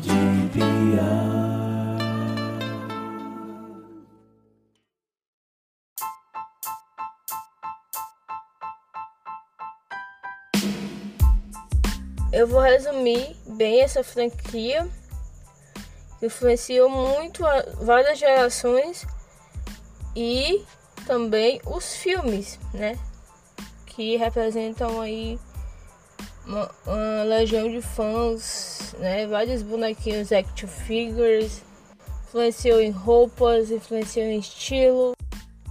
de. Eu vou resumir bem essa franquia que influenciou muito várias gerações e também os filmes, né? Que representam aí uma, uma legião de fãs, né? Vários bonequinhos action figures, influenciou em roupas, influenciou em estilo.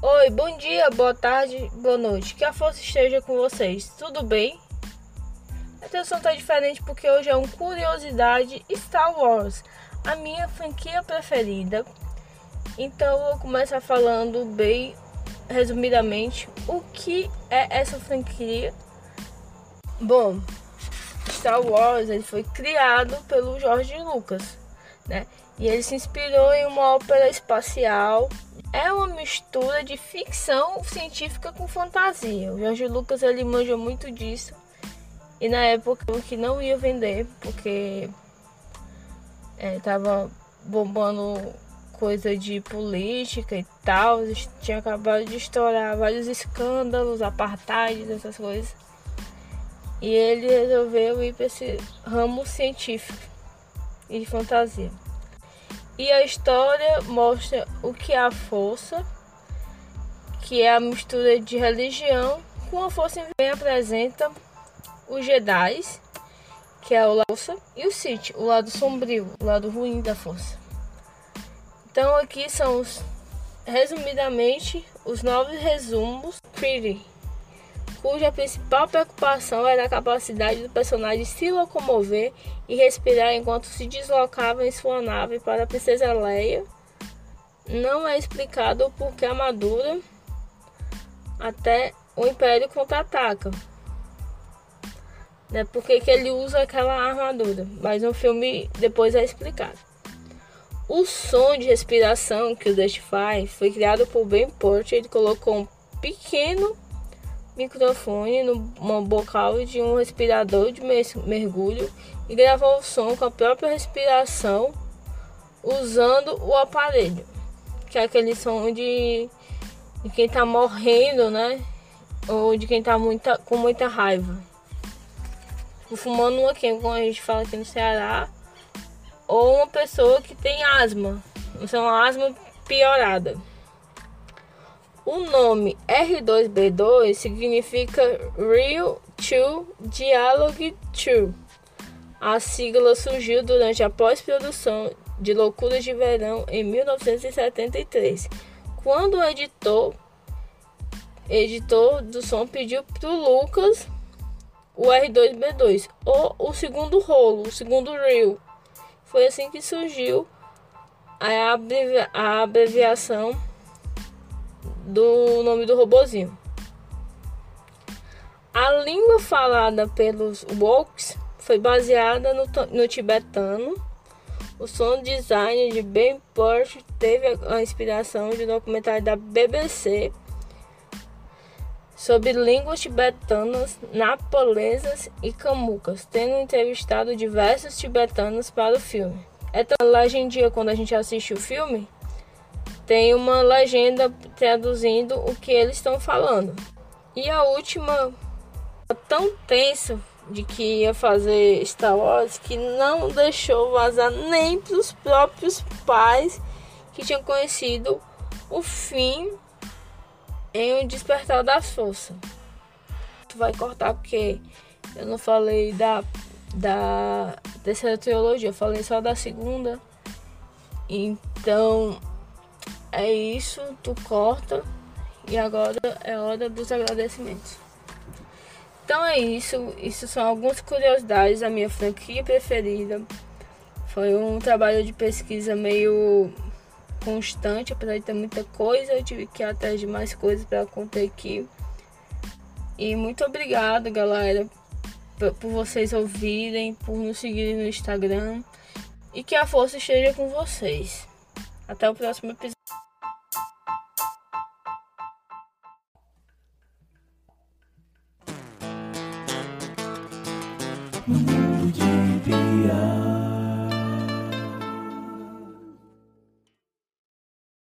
Oi, bom dia, boa tarde, boa noite. Que a força esteja com vocês. Tudo bem? A atenção tá diferente porque hoje é um curiosidade Star Wars, a minha franquia preferida. Então eu vou começar falando bem resumidamente o que é essa franquia. Bom, Star Wars ele foi criado pelo George Lucas, né? E ele se inspirou em uma ópera espacial. É uma mistura de ficção científica com fantasia. O George Lucas ele manja muito disso. E na época que não ia vender, porque é, tava bombando coisa de política e tal. Tinha acabado de estourar vários escândalos, apartheid, essas coisas. E ele resolveu ir para esse ramo científico e de fantasia. E a história mostra o que é a força, que é a mistura de religião com a força bem apresenta os Jedi, que é o lado e o Sith, o lado sombrio, o lado ruim da força. Então aqui são os, resumidamente os nove resumos Pretty, cuja principal preocupação era a capacidade do personagem se locomover e respirar enquanto se deslocava em sua nave para a princesa Leia. Não é explicado o porquê a armadura até o Império contra-ataca. Né? Por que ele usa aquela armadura? Mas no filme depois é explicado. O som de respiração que o Dust faz foi criado por Ben Porter. Ele colocou um pequeno microfone no bocal de um respirador de mergulho e gravou o som com a própria respiração usando o aparelho, que é aquele som de, de quem está morrendo, né? Ou de quem está muita, com muita raiva. Fumando uma aqui, como a gente fala aqui no Ceará, ou uma pessoa que tem asma. Uma asma piorada. O nome R2B2 significa Real to Dialogue to. A sigla surgiu durante a pós-produção de Loucuras de Verão em 1973, quando o editor, editor do som pediu para o Lucas o R2B2, ou o segundo rolo, o segundo reel, foi assim que surgiu a, abrevi a abreviação do nome do robozinho. A língua falada pelos Woks foi baseada no, no tibetano. O som design de Ben Porsche teve a inspiração de um documentário da BBC sobre línguas tibetanas, napolesas e camucas, tendo entrevistado diversos tibetanos para o filme. É tão legendia quando a gente assiste o filme, tem uma legenda traduzindo o que eles estão falando. E a última tão tenso de que ia fazer Star Wars que não deixou vazar nem para os próprios pais que tinham conhecido o fim em O Despertar das Forças. Tu vai cortar porque eu não falei da, da terceira trilogia, eu falei só da segunda. Então é isso, tu corta. E agora é hora dos agradecimentos. Então é isso. Isso são algumas curiosidades da minha franquia preferida. Foi um trabalho de pesquisa meio constante, apesar de ter muita coisa, eu tive que ir atrás de mais coisas para contar aqui. E muito obrigado, galera, por vocês ouvirem, por nos seguirem no Instagram e que a força esteja com vocês. Até o próximo episódio. No mundo de Bia.